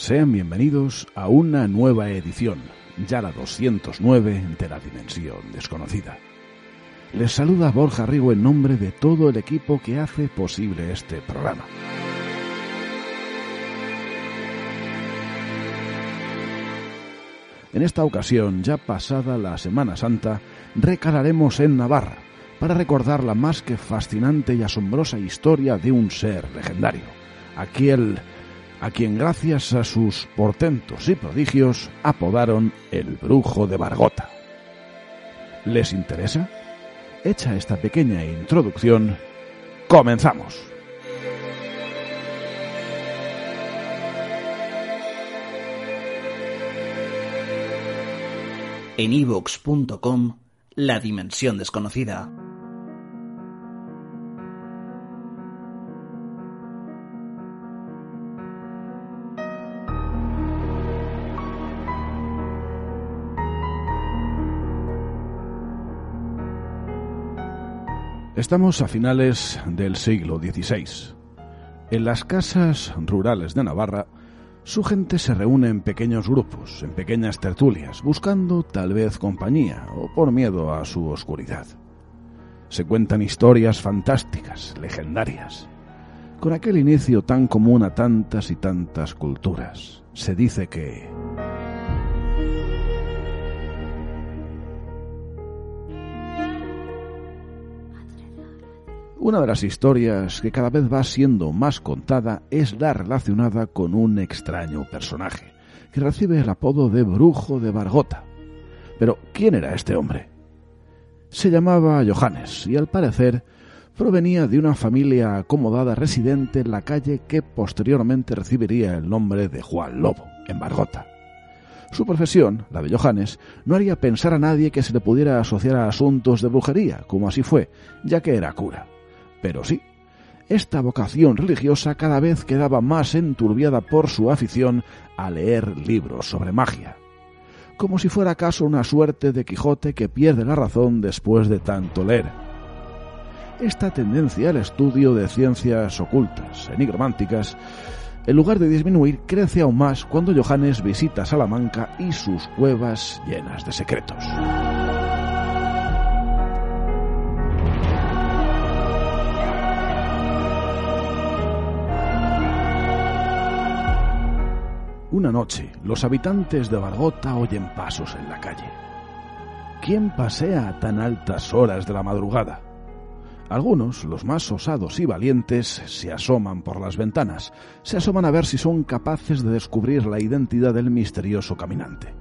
Sean bienvenidos a una nueva edición, ya la 209 de la Dimensión Desconocida. Les saluda Borja Rigo en nombre de todo el equipo que hace posible este programa. En esta ocasión, ya pasada la Semana Santa, recalaremos en Navarra para recordar la más que fascinante y asombrosa historia de un ser legendario, aquel a quien gracias a sus portentos y prodigios apodaron el brujo de Bargota. ¿Les interesa? Hecha esta pequeña introducción, comenzamos. En ivox.com, La Dimensión Desconocida. Estamos a finales del siglo XVI. En las casas rurales de Navarra, su gente se reúne en pequeños grupos, en pequeñas tertulias, buscando tal vez compañía o por miedo a su oscuridad. Se cuentan historias fantásticas, legendarias, con aquel inicio tan común a tantas y tantas culturas. Se dice que... Una de las historias que cada vez va siendo más contada es la relacionada con un extraño personaje, que recibe el apodo de Brujo de Bargota. Pero, ¿quién era este hombre? Se llamaba Johannes y al parecer provenía de una familia acomodada residente en la calle que posteriormente recibiría el nombre de Juan Lobo, en Bargota. Su profesión, la de Johannes, no haría pensar a nadie que se le pudiera asociar a asuntos de brujería, como así fue, ya que era cura. Pero sí, esta vocación religiosa cada vez quedaba más enturbiada por su afición a leer libros sobre magia, como si fuera acaso una suerte de Quijote que pierde la razón después de tanto leer. Esta tendencia al estudio de ciencias ocultas, enigmánticas, en lugar de disminuir, crece aún más cuando Johannes visita Salamanca y sus cuevas llenas de secretos. Una noche, los habitantes de Bargota oyen pasos en la calle. ¿Quién pasea a tan altas horas de la madrugada? Algunos, los más osados y valientes, se asoman por las ventanas, se asoman a ver si son capaces de descubrir la identidad del misterioso caminante.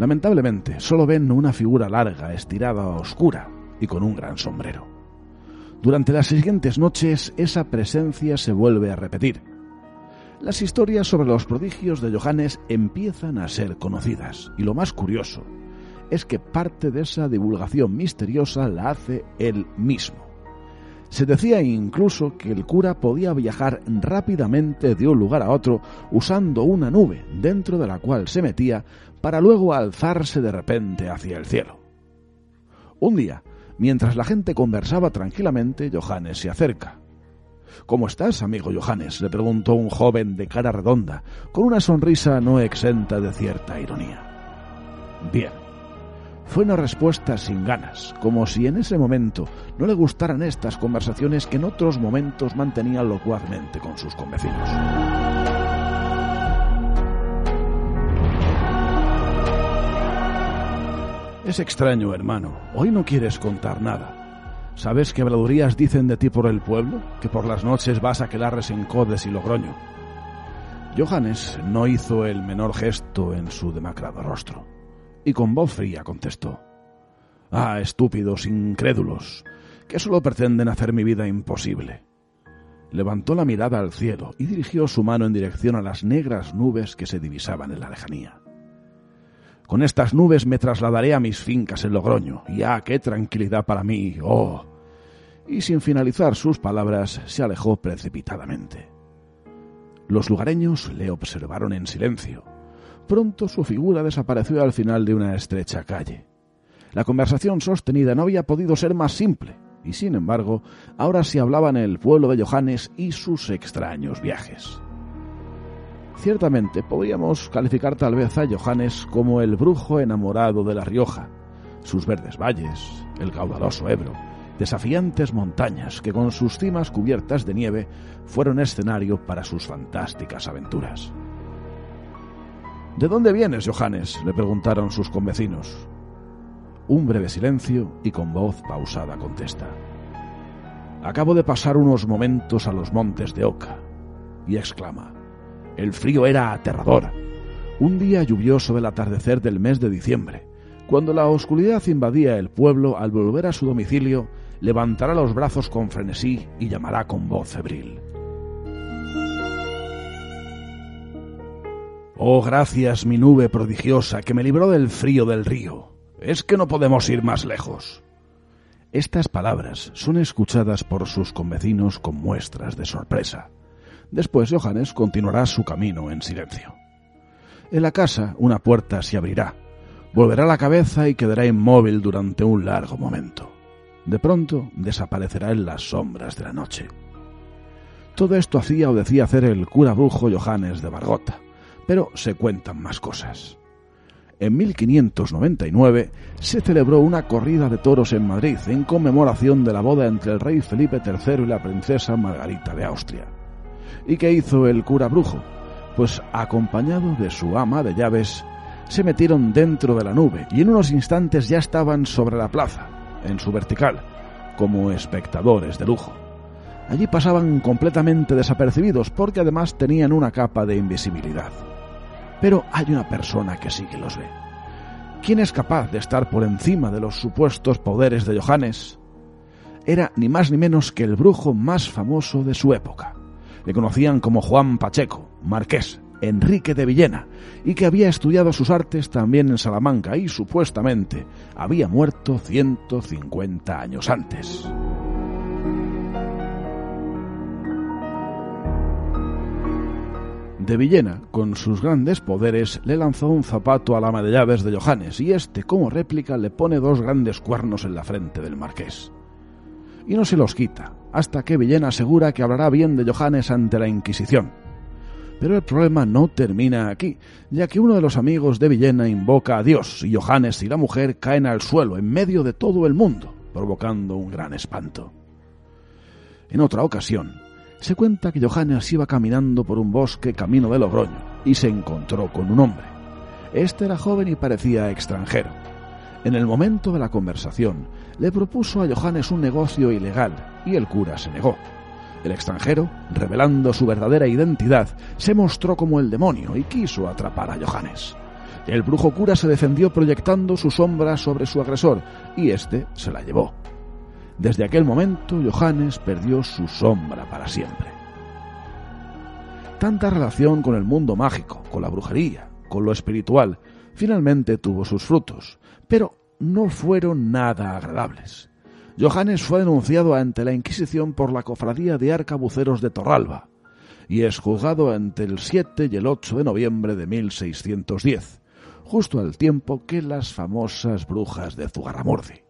Lamentablemente, solo ven una figura larga, estirada, oscura y con un gran sombrero. Durante las siguientes noches, esa presencia se vuelve a repetir las historias sobre los prodigios de Johannes empiezan a ser conocidas, y lo más curioso es que parte de esa divulgación misteriosa la hace él mismo. Se decía incluso que el cura podía viajar rápidamente de un lugar a otro usando una nube dentro de la cual se metía para luego alzarse de repente hacia el cielo. Un día, mientras la gente conversaba tranquilamente, Johannes se acerca. ¿Cómo estás, amigo Johannes? le preguntó un joven de cara redonda, con una sonrisa no exenta de cierta ironía. Bien, fue una respuesta sin ganas, como si en ese momento no le gustaran estas conversaciones que en otros momentos mantenía locuazmente con sus convecinos. Es extraño, hermano. Hoy no quieres contar nada. ¿Sabes qué habladurías dicen de ti por el pueblo? Que por las noches vas a quedarles en Codes y Logroño. Johannes no hizo el menor gesto en su demacrado rostro y con voz fría contestó Ah, estúpidos, incrédulos, que solo pretenden hacer mi vida imposible. Levantó la mirada al cielo y dirigió su mano en dirección a las negras nubes que se divisaban en la lejanía. Con estas nubes me trasladaré a mis fincas en Logroño, y ah, qué tranquilidad para mí, oh. Y sin finalizar sus palabras, se alejó precipitadamente. Los lugareños le observaron en silencio, Pronto su figura desapareció al final de una estrecha calle. La conversación sostenida no había podido ser más simple, y sin embargo, ahora se hablaba en el pueblo de Johannes y sus extraños viajes. Ciertamente podríamos calificar tal vez a Johannes como el brujo enamorado de La Rioja, sus verdes valles, el caudaloso Ebro, desafiantes montañas que con sus cimas cubiertas de nieve fueron escenario para sus fantásticas aventuras. ¿De dónde vienes, Johannes? le preguntaron sus convecinos. Un breve silencio y con voz pausada contesta. Acabo de pasar unos momentos a los montes de Oca. Y exclama. El frío era aterrador. Un día lluvioso del atardecer del mes de diciembre, cuando la oscuridad invadía el pueblo, al volver a su domicilio, levantará los brazos con frenesí y llamará con voz febril. Oh, gracias, mi nube prodigiosa, que me libró del frío del río. Es que no podemos ir más lejos. Estas palabras son escuchadas por sus convecinos con muestras de sorpresa. Después Johannes continuará su camino en silencio. En la casa una puerta se abrirá, volverá la cabeza y quedará inmóvil durante un largo momento. De pronto desaparecerá en las sombras de la noche. Todo esto hacía o decía hacer el cura brujo Johannes de Bargota pero se cuentan más cosas. En 1599 se celebró una corrida de toros en Madrid en conmemoración de la boda entre el rey Felipe III y la princesa Margarita de Austria. ¿Y qué hizo el cura brujo? Pues acompañado de su ama de llaves, se metieron dentro de la nube y en unos instantes ya estaban sobre la plaza, en su vertical, como espectadores de lujo. Allí pasaban completamente desapercibidos porque además tenían una capa de invisibilidad. Pero hay una persona que sí que los ve. ¿Quién es capaz de estar por encima de los supuestos poderes de Johannes? Era ni más ni menos que el brujo más famoso de su época. Le conocían como Juan Pacheco, marqués, Enrique de Villena, y que había estudiado sus artes también en Salamanca y supuestamente había muerto 150 años antes. de Villena, con sus grandes poderes, le lanzó un zapato al ama de llaves de Johannes y este, como réplica, le pone dos grandes cuernos en la frente del marqués. Y no se los quita, hasta que Villena asegura que hablará bien de Johannes ante la Inquisición. Pero el problema no termina aquí, ya que uno de los amigos de Villena invoca a Dios y Johannes y la mujer caen al suelo en medio de todo el mundo, provocando un gran espanto. En otra ocasión, se cuenta que Johannes iba caminando por un bosque camino de Logroño y se encontró con un hombre. Este era joven y parecía extranjero. En el momento de la conversación, le propuso a Johannes un negocio ilegal y el cura se negó. El extranjero, revelando su verdadera identidad, se mostró como el demonio y quiso atrapar a Johannes. El brujo cura se defendió proyectando su sombra sobre su agresor y éste se la llevó. Desde aquel momento, Johannes perdió su sombra para siempre. Tanta relación con el mundo mágico, con la brujería, con lo espiritual, finalmente tuvo sus frutos, pero no fueron nada agradables. Johannes fue denunciado ante la Inquisición por la cofradía de arcabuceros de Torralba y es juzgado entre el 7 y el 8 de noviembre de 1610, justo al tiempo que las famosas brujas de Zugarramurdi.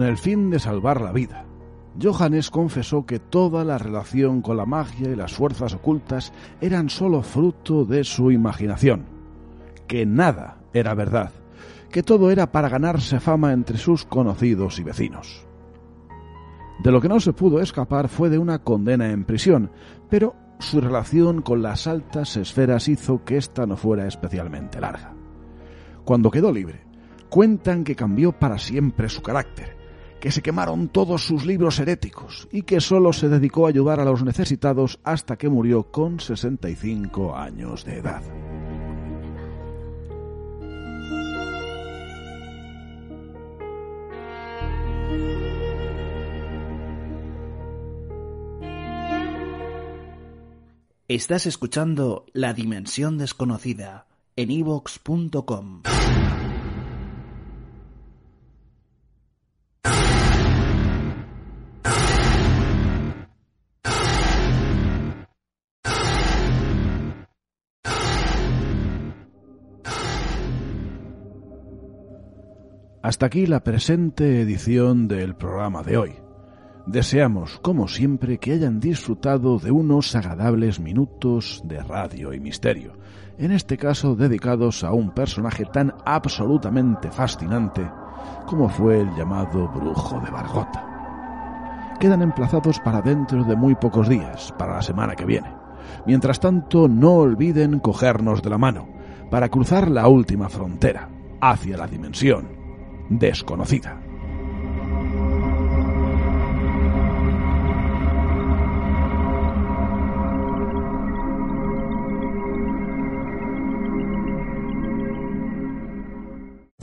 Con el fin de salvar la vida. Johannes confesó que toda la relación con la magia y las fuerzas ocultas eran sólo fruto de su imaginación, que nada era verdad, que todo era para ganarse fama entre sus conocidos y vecinos. De lo que no se pudo escapar fue de una condena en prisión, pero su relación con las altas esferas hizo que ésta no fuera especialmente larga. Cuando quedó libre, cuentan que cambió para siempre su carácter que se quemaron todos sus libros heréticos y que solo se dedicó a ayudar a los necesitados hasta que murió con 65 años de edad. Estás escuchando La Dimensión Desconocida en evox.com. Hasta aquí la presente edición del programa de hoy. Deseamos, como siempre, que hayan disfrutado de unos agradables minutos de radio y misterio, en este caso dedicados a un personaje tan absolutamente fascinante como fue el llamado Brujo de Bargota. Quedan emplazados para dentro de muy pocos días, para la semana que viene. Mientras tanto, no olviden cogernos de la mano para cruzar la última frontera, hacia la dimensión desconocida.